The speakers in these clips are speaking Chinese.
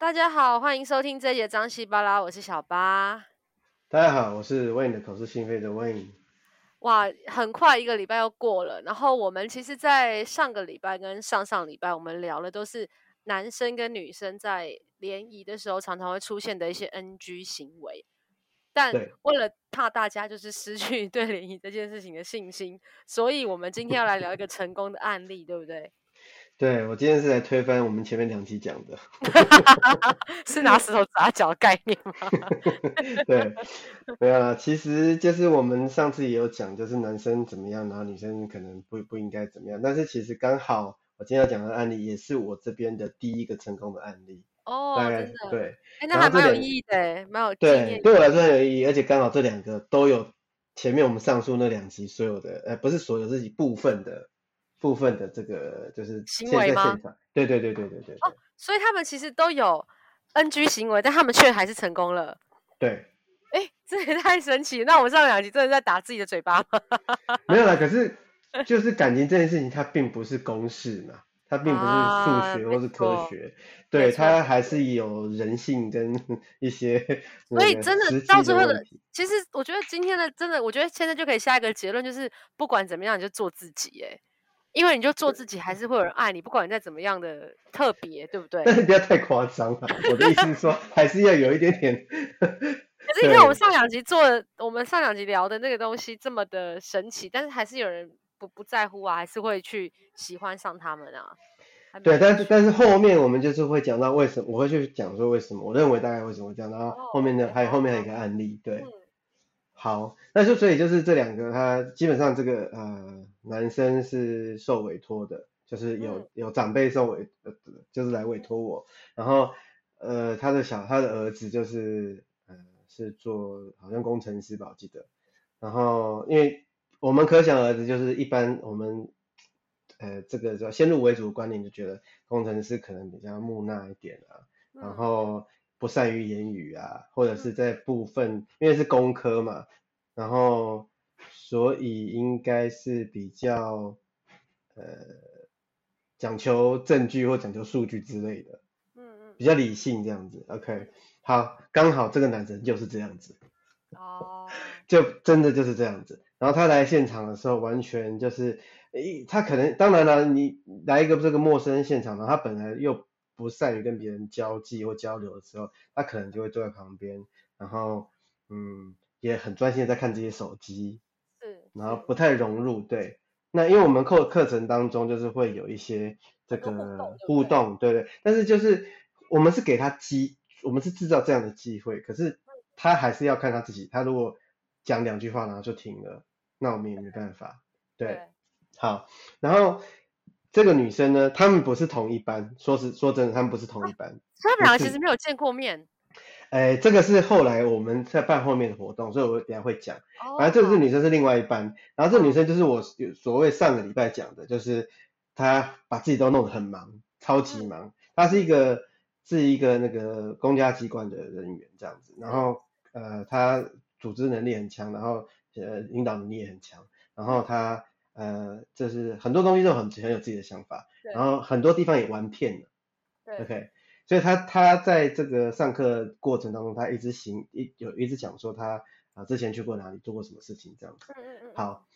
大家好，欢迎收听这一节张西巴拉，我是小八。大家好，我是 Wayne 的口是心非的 Wayne。哇，很快一个礼拜又过了，然后我们其实，在上个礼拜跟上上礼拜，我们聊的都是男生跟女生在联谊的时候常常会出现的一些 NG 行为。但为了怕大家就是失去 对联谊这件事情的信心，所以我们今天要来聊一个成功的案例，对不对？对，我今天是来推翻我们前面两期讲的，是拿石头砸脚的概念吗？对，没有啦，其实就是我们上次也有讲，就是男生怎么样，然后女生可能不不应该怎么样。但是其实刚好我今天要讲的案例也是我这边的第一个成功的案例哦，真的对，哎，那还蛮有意义的，蛮有对，对我来说很有意义，而且刚好这两个都有前面我们上述那两集所有的，呃，不是所有，是一部分的。部分的这个就是行为吗？对对对对对对。哦，所以他们其实都有 NG 行为，但他们却还是成功了。对。哎，这也太神奇！那我们上两集真的在打自己的嘴巴吗？没有啦，可是就是感情这件事情，它并不是公式嘛，它并不是数学或是科学，啊、对，它还是有人性跟 一些。所以真的到最后的，其实我觉得今天的真的，我觉得现在就可以下一个结论，就是不管怎么样，你就做自己，哎。因为你就做自己，还是会有人爱你，不管你再怎么样的特别，对不对？但是不要太夸张了。我的意思是说，还是要有一点点。可是你看我们上两集做的，我们上两集聊的那个东西这么的神奇，但是还是有人不不在乎啊，还是会去喜欢上他们啊。对，但是但是后面我们就是会讲到为什么，我会去讲说为什么，我认为大概为什么这样，然后后面的、哦、还有后面还有一个案例，对。嗯好，那就所以就是这两个，他基本上这个呃男生是受委托的，就是有有长辈受委呃就是来委托我，然后呃他的小他的儿子就是呃是做好像工程师吧，我记得，然后因为我们可想而知，就是一般我们呃这个叫先入为主的观念，就觉得工程师可能比较木讷一点啊，然后。不善于言语啊，或者是在部分，因为是工科嘛，然后所以应该是比较呃讲求证据或讲求数据之类的，嗯嗯，比较理性这样子。OK，好，刚好这个男生就是这样子，哦，就真的就是这样子。然后他来现场的时候，完全就是，诶，他可能当然了，你来一个这个陌生现场呢，他本来又。不善于跟别人交际或交流的时候，他可能就会坐在旁边，然后嗯，也很专心的在看这些手机，嗯，然后不太融入，对。那因为我们课课程当中就是会有一些这个互动，对对。但是就是我们是给他机，我们是制造这样的机会，可是他还是要看他自己。他如果讲两句话然后就停了，那我们也没办法，对。对好，然后。这个女生呢，他们不是同一班，说是说真的，他们不是同一班。他们两个其实没有见过面。哎，这个是后来我们在办后面的活动，所以我等下会讲。反正这个女生是另外一班，然后这个女生就是我所谓上个礼拜讲的，就是她把自己都弄得很忙，超级忙。她是一个是一个那个公家机关的人员这样子，然后呃，她组织能力很强，然后呃，领导能力也很强，然后她。呃，就是很多东西都很很有自己的想法，然后很多地方也玩遍了。对，OK，所以他他在这个上课过程当中，他一直行一有一直讲说他啊、呃、之前去过哪里做过什么事情这样子。嗯嗯嗯。好，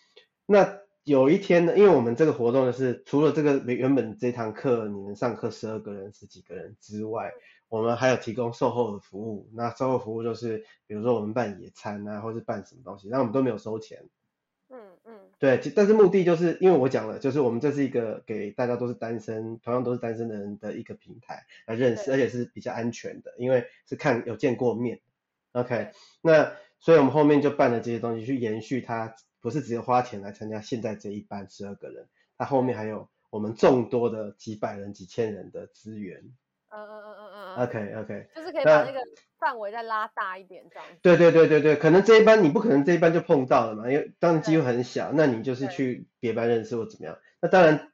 那有一天呢，因为我们这个活动呢是除了这个原本这堂课你们上课十二个人十几个人之外，嗯、我们还有提供售后的服务。那售后服务就是比如说我们办野餐啊，或是办什么东西，那我们都没有收钱。对，但是目的就是因为我讲了，就是我们这是一个给大家都是单身，同样都是单身的人的一个平台来认识，而且是比较安全的，因为是看有见过面。OK，那所以我们后面就办了这些东西去延续它，不是只有花钱来参加现在这一班十二个人，它后面还有我们众多的几百人、几千人的资源。嗯嗯嗯嗯嗯 OK OK，就是可以把那个范围再拉大一点这样。对对对对对，可能这一班你不可能这一班就碰到了嘛，因为当然机会很小，那你就是去别班认识或怎么样。那当然，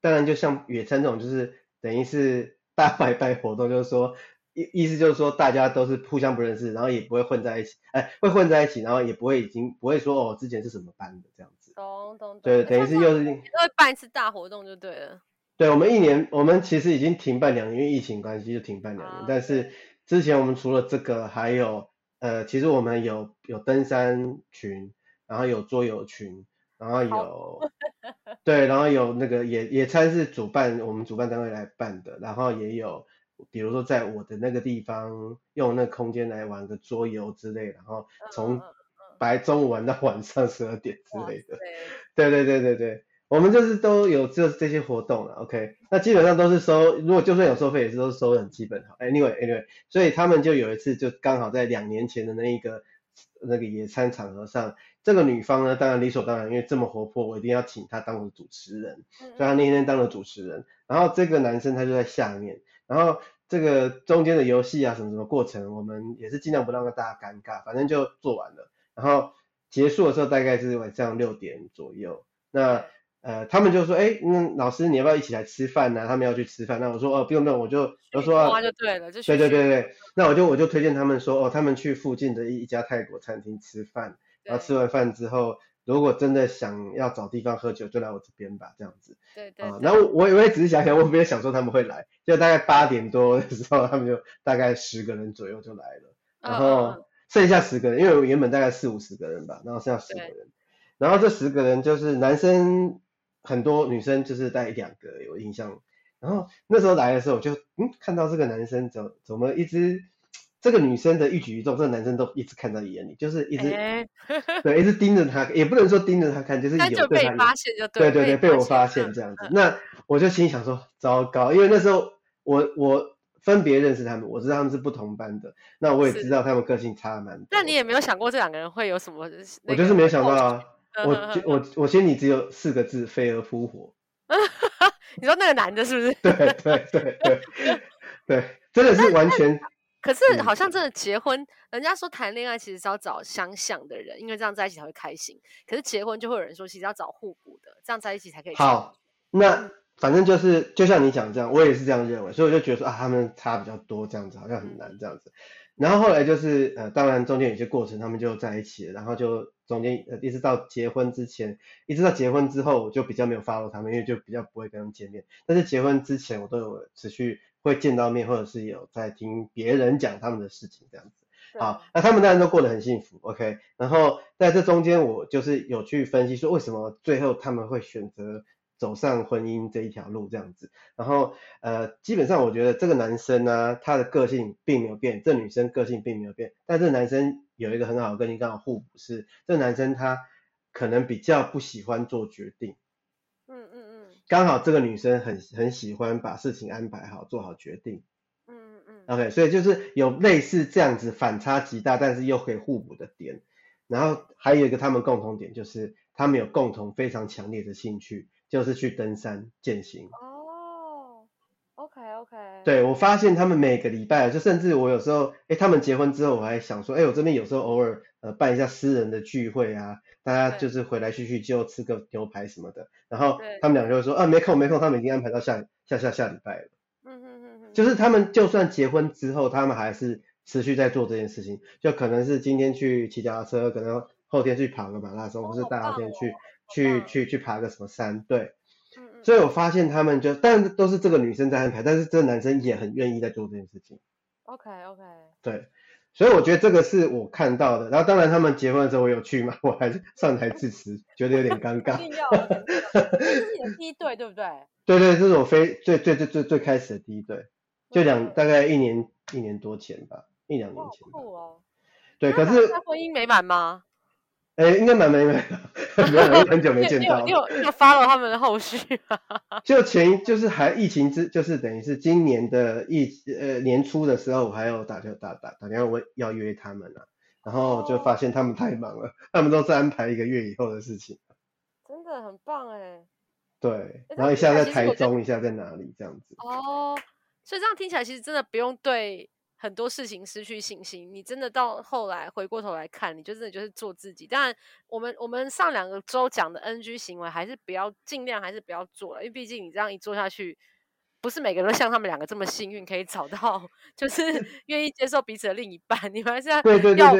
当然就像野餐这种，就是等于是大拜拜活动，就是说意意思就是说大家都是互相不认识，然后也不会混在一起，哎，会混在一起，然后也不会已经不会说哦之前是什么班的这样子。懂懂懂。对，等于是又是。会办一次大活动就对了。对，我们一年，我们其实已经停办两年，因为疫情关系就停办两年。啊、但是之前我们除了这个，还有呃，其实我们有有登山群，然后有桌游群，然后有 对，然后有那个野野餐是主办，我们主办单位来办的，然后也有比如说在我的那个地方用那个空间来玩个桌游之类，然后从白中午玩到晚上十二点之类的。对对对对对。我们就是都有这这些活动了，OK，那基本上都是收，如果就算有收费，也是都是收的很基本。Anyway，Anyway，所以他们就有一次就刚好在两年前的那一个那个野餐场合上，这个女方呢，当然理所当然，因为这么活泼，我一定要请她当我的主持人，所以她那天当了主持人。然后这个男生他就在下面，然后这个中间的游戏啊什么什么过程，我们也是尽量不让大家尴尬，反正就做完了。然后结束的时候大概是晚上六点左右，那。呃，他们就说，哎，那老师你要不要一起来吃饭呢？他们要去吃饭，那我说，哦，不用不用，我就我说，啊，就对了，就对对对对，那我就我就推荐他们说，哦，他们去附近的一一家泰国餐厅吃饭，然后吃完饭之后，如果真的想要找地方喝酒，就来我这边吧，这样子。对对。然后我我也只是想想，我没有想说他们会来，就大概八点多的时候，他们就大概十个人左右就来了，然后剩下十个人，因为我原本大概四五十个人吧，然后剩下十个人，然后这十个人就是男生。很多女生就是带两个有印象，然后那时候来的时候，我就嗯看到这个男生怎怎么一直这个女生的一举一动，这个男生都一直看在眼里，就是一直、欸、对一直盯着他，也不能说盯着他看，就是有就被发现就对对对被，被我发现这样子，嗯、那我就心想说糟糕，因为那时候我我分别认识他们，我知道他们是不同班的，那我也知道他们个性差蛮多，那你也没有想过这两个人会有什么？我就是没有想到啊。我我我心里只有四个字：飞蛾扑火。你说那个男的是不是？对对对对 对，真的是完全。可是好像真的结婚，嗯、人家说谈恋爱其实是要找相像的人，因为这样在一起才会开心。可是结婚就会有人说，其实要找互补的，这样在一起才可以。好，那反正就是就像你讲这样，我也是这样认为，所以我就觉得说啊，他们差比较多，这样子好像很难这样子。然后后来就是呃，当然中间有些过程，他们就在一起了，然后就中间呃一直到结婚之前，一直到结婚之后，我就比较没有 follow 他们，因为就比较不会跟他们见面。但是结婚之前，我都有持续会见到面，或者是有在听别人讲他们的事情这样子。好，那他们当然都过得很幸福，OK。然后在这中间，我就是有去分析说，为什么最后他们会选择。走上婚姻这一条路这样子，然后呃，基本上我觉得这个男生呢、啊，他的个性并没有变，这女生个性并没有变，但这男生有一个很好的跟你刚好互补是，这男生他可能比较不喜欢做决定，嗯嗯嗯，刚好这个女生很很喜欢把事情安排好，做好决定，嗯嗯嗯，OK，所以就是有类似这样子反差极大，但是又可以互补的点，然后还有一个他们共同点就是他们有共同非常强烈的兴趣。就是去登山践行。哦、oh,，OK OK，对，我发现他们每个礼拜，就甚至我有时候，哎，他们结婚之后，我还想说，哎，我这边有时候偶尔呃办一下私人的聚会啊，大家就是回来叙叙旧，吃个牛排什么的，然后他们两个就会说，啊，没空没空，他们已经安排到下下下下礼拜了，嗯嗯嗯嗯，就是他们就算结婚之后，他们还是持续在做这件事情，就可能是今天去骑脚踏车，可能后天去跑个马拉松，或是大后天去。去去去爬个什么山，对，所以我发现他们就，但都是这个女生在安排，但是这个男生也很愿意在做这件事情。OK OK。对，所以我觉得这个是我看到的。然后当然他们结婚的时候我有去嘛，我还是上台致辞，觉得有点尴尬。一定要，这是你的第一对，对不对？对对，这是我非最最最最最开始的第一对，就两大概一年一年多前吧，一两年前。酷哦。对，可是。他婚姻美满吗？哎，应该蛮美满的，没有很久没见到。你有你有 follow 他们的后续吗？就前就是还疫情之，就是等于是今年的疫呃年初的时候，我还有打就打打打电话我要约他们啊，然后就发现他们太忙了，哦、他们都在安排一个月以后的事情。真的很棒哎。对，然后一下在台中，一下在哪里这样子。哦，所以这样听起来其实真的不用对。很多事情失去信心，你真的到后来回过头来看，你就真的就是做自己。当然，我们我们上两个周讲的 NG 行为，还是不要尽量还是不要做了，因为毕竟你这样一做下去，不是每个人都像他们两个这么幸运，可以找到 就是 愿意接受彼此的另一半。你们还是要要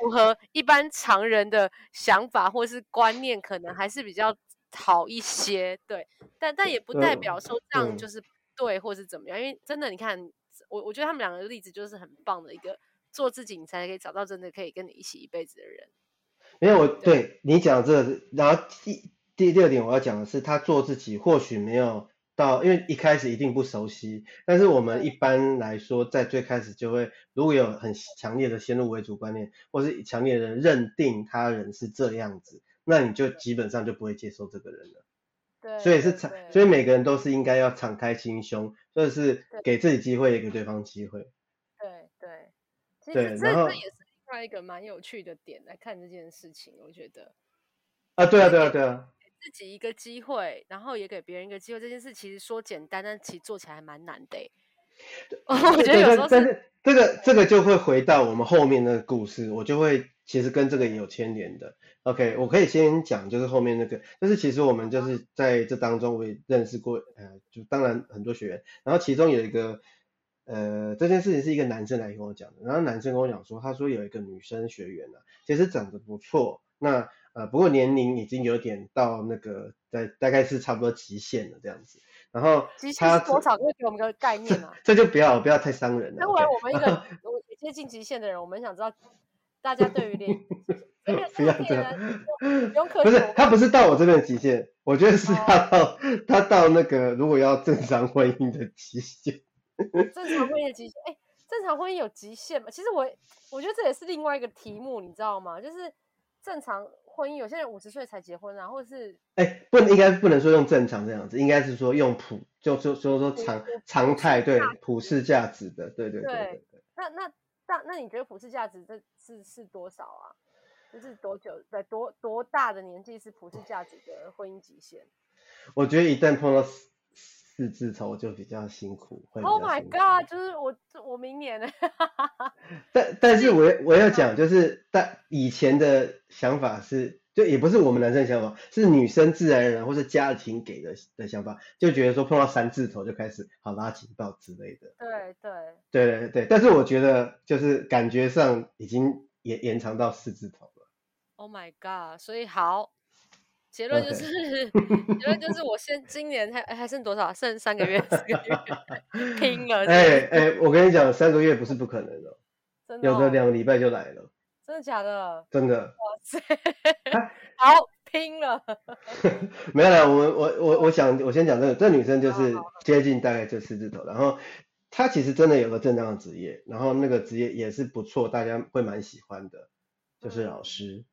符合一般常人的想法或是观念，可能还是比较好一些，对，但但也不代表说这样就是对或是怎么样，嗯、因为真的，你看我我觉得他们两个的例子就是很棒的一个，做自己你才可以找到真的可以跟你一起一辈子的人。没有我对，对你讲这个，然后第第第二点我要讲的是，他做自己或许没有到，因为一开始一定不熟悉，但是我们一般来说在最开始就会，如果有很强烈的先入为主观念，或是强烈的认定他人是这样子。那你就基本上就不会接受这个人了，对，所以是敞，所以每个人都是应该要敞开心胸，就是给自己机会，也给对方机会。对对，其实这这也是另外一个蛮有趣的点来看这件事情，我觉得。啊，对啊，对啊，对啊。给自己一个机会，然后也给别人一个机会，这件事其实说简单，但其实做起来还蛮难的。我觉得有时候是，但是这个这个就会回到我们后面那个故事，我就会其实跟这个也有牵连的。OK，我可以先讲，就是后面那个，就是其实我们就是在这当中，我也认识过，呃，就当然很多学员，然后其中有一个，呃，这件事情是一个男生来跟我讲的，然后男生跟我讲说，他说有一个女生学员呢、啊，其实长得不错，那呃，不过年龄已经有点到那个在大概是差不多极限了这样子，然后他多少会给我们个概念啊？这就不要不要太伤人了。那我们一个 接近极限的人，我们想知道大家对于年。不要这样，不是他不是到我这边的极限，我觉得是他到、哦、他到那个如果要正常婚姻的极限。正常婚姻的极限，哎、欸，正常婚姻有极限吗？其实我我觉得这也是另外一个题目，你知道吗？就是正常婚姻，有些人五十岁才结婚啊，或者是哎、欸，不能应该不能说用正常这样子，应该是说用普就就就说常常态对普世价值的，对对对对，对。那那那那你觉得普世价值这是是多少啊？就是多久，在多多大的年纪是普世价值的婚姻极限？我觉得一旦碰到四四字头就比较辛苦。辛苦 Oh my god！就是我我明年呢。但但是我我要讲，就是但以前的想法是，就也不是我们男生的想法，是女生自然而然或是家庭给的的想法，就觉得说碰到三字头就开始好拉警报之类的。对对对对对，但是我觉得就是感觉上已经延延长到四字头了。Oh my god！所以好，结论就是. 结论就是，我现今年还还剩多少？剩三个月、四个月，拼了！哎哎，我跟你讲，三个月不是不可能的，真的、哦，有的两个礼拜就来了。真的假的？真的。哇塞！好，拼了！没有啦，我我我我想我先讲这个，这女生就是接近大概就四字头，然后她其实真的有个正当的职业，然后那个职业也是不错，大家会蛮喜欢的，就是老师。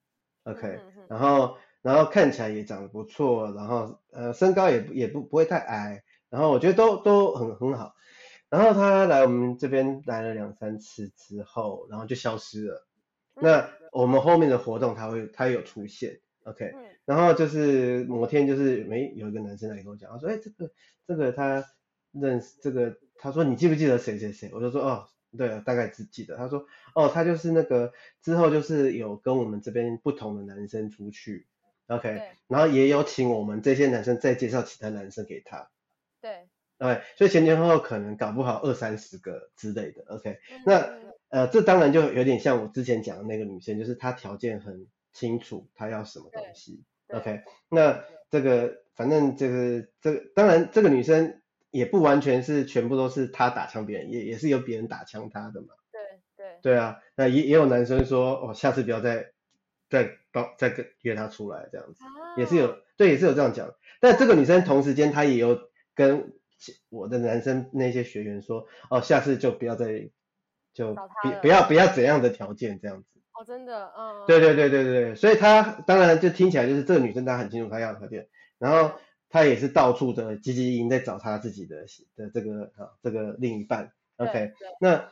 OK，然后然后看起来也长得不错，然后呃身高也也不不会太矮，然后我觉得都都很很好。然后她来我们这边来了两三次之后，然后就消失了。嗯、那我们后面的活动他会他有出现，OK，、嗯、然后就是某天就是没有一个男生来跟我讲，他说哎这个这个他认识这个，他说你记不记得谁谁谁？我就说哦。对啊，大概只记得。他说，哦，他就是那个之后就是有跟我们这边不同的男生出去，OK，然后也有请我们这些男生再介绍其他男生给他，对，OK，所以前前后后可能搞不好二三十个之类的，OK，那呃这当然就有点像我之前讲的那个女生，就是她条件很清楚，她要什么东西，OK，那这个反正这个这个当然这个女生。也不完全是全部都是她打枪别人，也也是有别人打枪她的嘛。对对。对啊，那也也有男生说，哦，下次不要再再帮再跟约她出来这样子，啊，也是有，对，也是有这样讲。但这个女生同时间她也有跟我的男生那些学员说，哦，下次就不要再就不不要不要怎样的条件这样子。哦，真的，嗯。对对对对对，所以她当然就听起来就是这个女生她很清楚她要的条件，然后。她也是到处的积极营在找她自己的的这个啊这个另一半，OK，那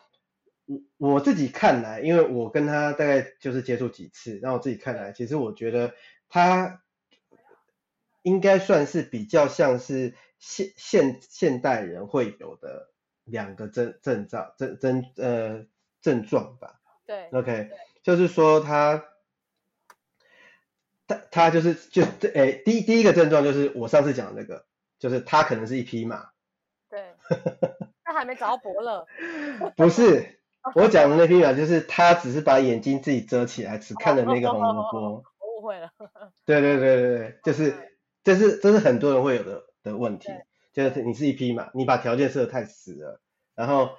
我我自己看来，因为我跟他大概就是接触几次，让我自己看来，其实我觉得他应该算是比较像是现现现代人会有的两个症症状症症呃症状吧，对，OK，就是说他。他他就是就这诶，第一第一个症状就是我上次讲的那个，就是他可能是一匹马。对。他还没找到伯乐。不是，我讲的那匹马就是他只是把眼睛自己遮起来，只看了那个红萝卜。我误会了。对对对对对，就是这是这是很多人会有的的问题，就是你是一匹马，你把条件设得太死了。然后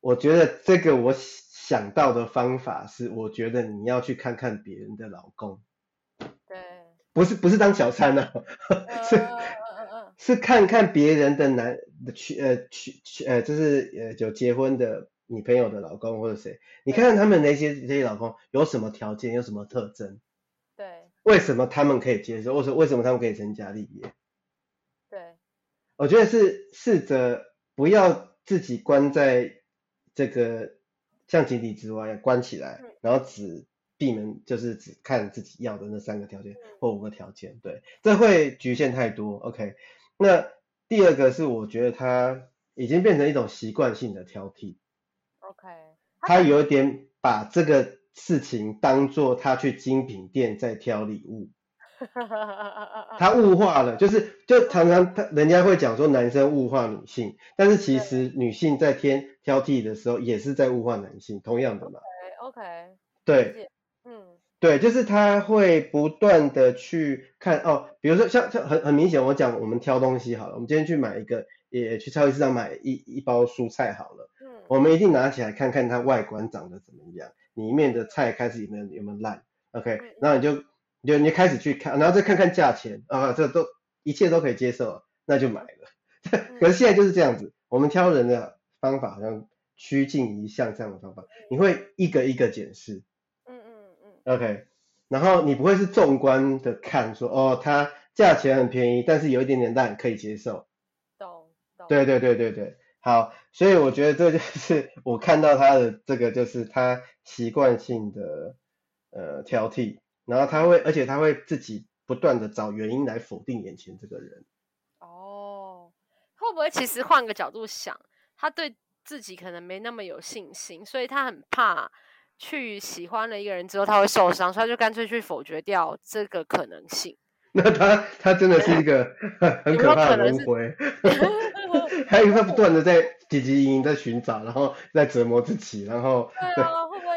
我觉得这个我想到的方法是，我觉得你要去看看别人的老公，对，不是不是当小三呢、啊，是、呃、是看看别人的男的娶呃娶娶呃就是呃有结婚的女朋友的老公或者谁，你看看他们那些这些老公有什么条件，有什么特征。对为什么他们可以接受？为什么为什么他们可以成家立业？对，我觉得是试着不要自己关在这个像井底之蛙关起来，嗯、然后只闭门就是只看自己要的那三个条件、嗯、或五个条件，对，这会局限太多。OK，那第二个是我觉得他已经变成一种习惯性的挑剔。OK，他有点把这个。事情当做他去精品店在挑礼物，他物化了，就是就常常他人家会讲说男生物化女性，但是其实女性在天挑剔的时候也是在物化男性，同样的嘛。OK，, okay 对，嗯，对，就是他会不断的去看哦，比如说像像很很明显，我讲我们挑东西好了，我们今天去买一个，也去超级市场买一一包蔬菜好了，嗯，我们一定拿起来看看它外观长得怎么样。里面的菜开始有没有有没有烂？OK，然后你就你就你就开始去看，然后再看看价钱啊，这都一切都可以接受，那就买了。可是现在就是这样子，我们挑人的方法好像趋近于像这样的方法，你会一个一个检视，嗯嗯嗯，OK，然后你不会是纵观的看说哦，它价钱很便宜，但是有一点点烂可以接受。懂懂。对对对对对。好，所以我觉得这就是我看到他的这个，就是他习惯性的呃挑剔，然后他会，而且他会自己不断的找原因来否定眼前这个人。哦，会不会其实换个角度想，他对自己可能没那么有信心，所以他很怕去喜欢了一个人之后他会受伤，所以他就干脆去否决掉这个可能性。那他他真的是一个 很可怕的轮回。还 有他不断的在汲汲营营在寻找，然后在折磨自己，然后对啊，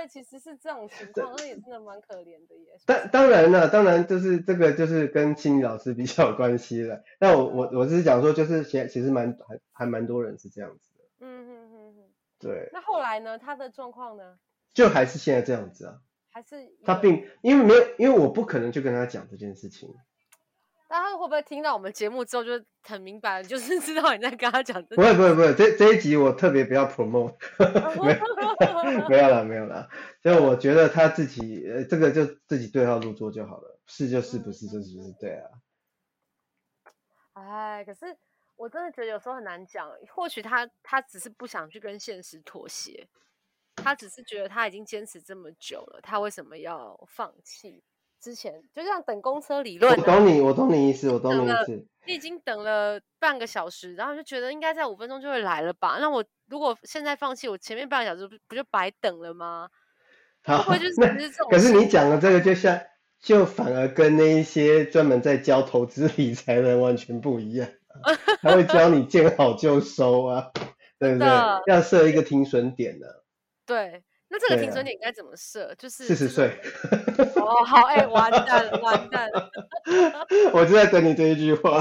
其实是这种情况？那也真的蛮可怜的耶。当当然了，当然就是这个就是跟心理老师比较有关系了。那我我我只是讲说，就是其其实蛮还还蛮多人是这样子的。嗯嗯嗯嗯。对。那后来呢？他的状况呢？就还是现在这样子啊。还是他并因为没有，因为我不可能去跟他讲这件事情。那他会不会听到我们节目之后就很明白了，就是知道你在跟他讲？不会不会不会，这这一集我特别不要 promote，没 没有了没有了。就我觉得他自己呃这个就自己对号入座就好了，是就是不是就是不是对啊。哎，可是我真的觉得有时候很难讲，或许他他只是不想去跟现实妥协，他只是觉得他已经坚持这么久了，他为什么要放弃？之前就像等公车理论，我懂你，我懂你意思，我懂你意思。你已经等了半个小时，然后就觉得应该在五分钟就会来了吧？那我如果现在放弃，我前面半个小时不不就白等了吗？好，会就是这种。可是你讲的这个，就像就反而跟那一些专门在教投资理财的人完全不一样，他会教你见好就收啊，对不对？要设一个停损点的。对。那这个停损点该怎么设？啊、就是四十岁。哦，好，哎、欸，完蛋了，完蛋了。我就在等你这一句话。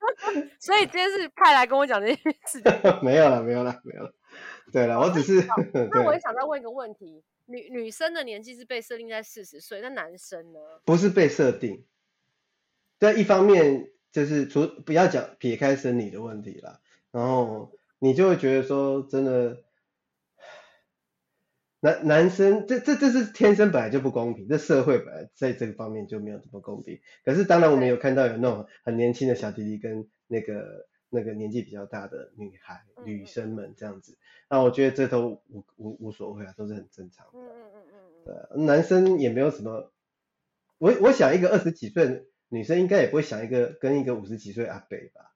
所以今天是派来跟我讲这件事情。没有了，没有了，没有了。对了，我只是。那我也想再问一个问题：女女生的年纪是被设定在四十岁，那男生呢？不是被设定。在一方面，就是除不要讲撇开生理的问题啦，然后你就会觉得说，真的。男男生，这这这是天生本来就不公平，这社会本来在这个方面就没有这么公平。可是当然我们有看到有那种很年轻的小弟弟跟那个那个年纪比较大的女孩、嗯、女生们这样子，那我觉得这都无无无所谓啊，都是很正常的。嗯嗯嗯嗯对，男生也没有什么，我我想一个二十几岁女生应该也不会想一个跟一个五十几岁阿北吧？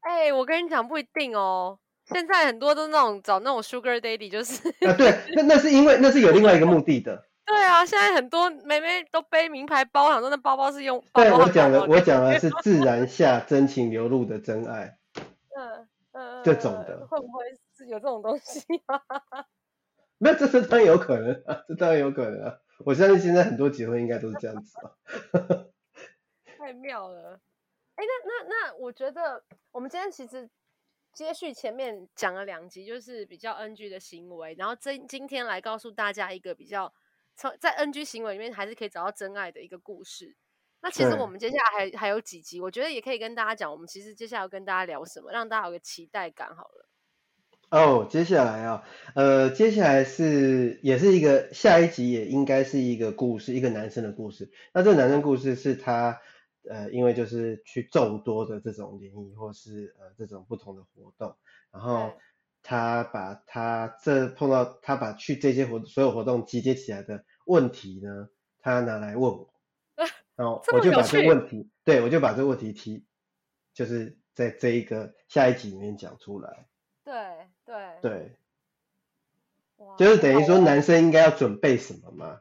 哎、欸，我跟你讲不一定哦。现在很多都那种找那种 Sugar Daddy，就是啊，对，那那是因为那是有另外一个目的的。对啊，现在很多妹妹都背名牌包，想说那包包是用包包。对，我讲的，我讲的是自然下真情流露的真爱。嗯嗯，这种的会不会是有这种东西啊？那这是当然有可能啊，这当然有可能啊。我相信现在很多结婚应该都是这样子啊。太妙了。哎，那那那，我觉得我们今天其实接续前面讲了两集，就是比较 NG 的行为，然后今今天来告诉大家一个比较从在 NG 行为里面还是可以找到真爱的一个故事。那其实我们接下来还还有几集，我觉得也可以跟大家讲，我们其实接下来要跟大家聊什么，让大家有个期待感。好了。哦，接下来啊，呃，接下来是也是一个下一集，也应该是一个故事，一个男生的故事。那这个男生故事是他，呃，因为就是去众多的这种联谊或是呃这种不同的活动，然后他把他这碰到他把去这些活所有活动集结起来的问题呢，他拿来问我，然后我就把这个问题，对，我就把这个问题提，就是在这一个下一集里面讲出来。对对对，就是等于说男生应该要准备什么吗？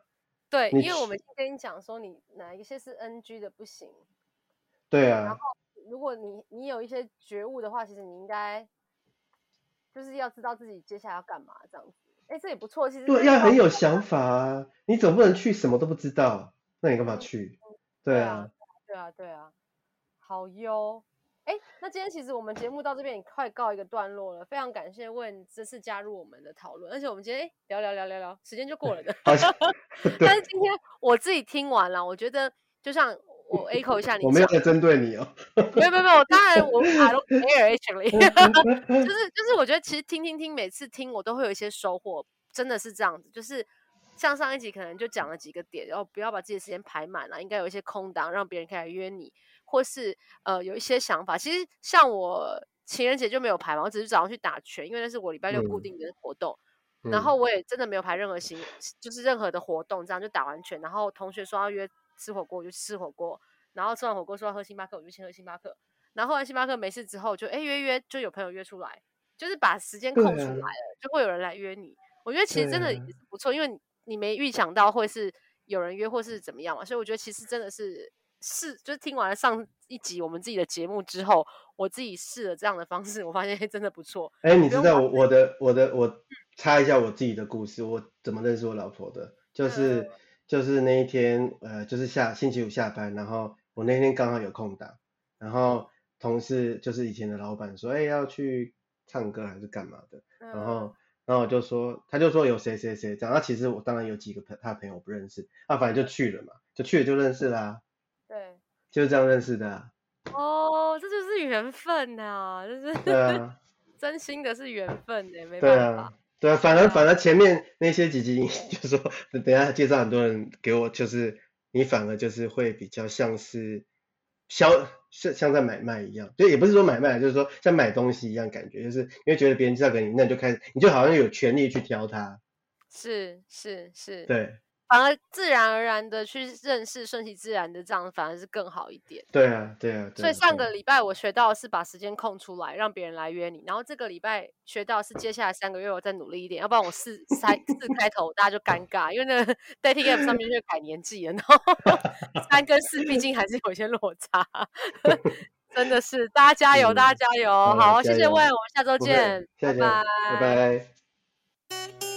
对，因为我们跟你讲说，你哪一些是 NG 的不行。对啊。然后，如果你你有一些觉悟的话，其实你应该就是要知道自己接下来要干嘛这样子。哎，这也不错，其实。对，要很有想法啊！你总不能去什么都不知道，那你干嘛去？对啊，对啊，对啊，好哟。哎，那今天其实我们节目到这边也快告一个段落了，非常感谢问这次加入我们的讨论，而且我们今天哎聊聊聊聊聊，时间就过了的。但是今天我自己听完了，我觉得就像我 echo 一下你，我没有在针对你哦。没有没有没有，当然我 I don't care actually，就是就是我觉得其实听听听，每次听我都会有一些收获，真的是这样子，就是像上一集可能就讲了几个点，然后不要把自己的时间排满了，应该有一些空档，让别人可以来约你。或是呃有一些想法，其实像我情人节就没有排嘛，我只是早上去打拳，因为那是我礼拜六固定的活动，嗯、然后我也真的没有排任何行，就是任何的活动，这样就打完拳，然后同学说要约吃火锅，我就吃火锅，然后吃完火锅说要喝星巴克，我就先喝星巴克，然后喝完星巴克没事之后就哎约约就有朋友约出来，就是把时间空出来。了，啊、就会有人来约你。我觉得其实真的也是不错，啊、因为你没预想到会是有人约或是怎么样嘛，所以我觉得其实真的是。试就是听完了上一集我们自己的节目之后，我自己试了这样的方式，我发现 真的不错。哎、欸，你知道我我的我的我插一下我自己的故事，我怎么认识我老婆的？就是、嗯、就是那一天，呃，就是下星期五下班，然后我那天刚好有空档，然后同事就是以前的老板说，哎、欸，要去唱歌还是干嘛的？嗯、然后然后我就说，他就说有谁谁谁这样，那其实我当然有几个朋他的朋友我不认识，啊，反正就去了嘛，就去了就认识啦、啊。对，就是这样认识的、啊。哦，这就是缘分呐、啊，就是对啊，真心的是缘分的，没办法。对啊，对啊，反而反而前面那些几集，就是说等一下介绍很多人给我，就是你反而就是会比较像是销，像像在买卖一样，就也不是说买卖，就是说像买东西一样感觉，就是因为觉得别人介绍给你，那你就开始，你就好像有权利去挑他。是是是。对。反而自然而然的去认识，顺其自然的这样反而是更好一点。对啊，对啊。所以上个礼拜我学到的是把时间空出来，让别人来约你。然后这个礼拜学到的是接下来三个月我再努力一点，要不然我四三四开头大家就尴尬，因为那个 dating app 上面就改年纪了，然后 三跟四毕竟还是有一些落差。真的是，大家加油，大家加油！好，谢谢问，我们下周见，拜拜，拜拜。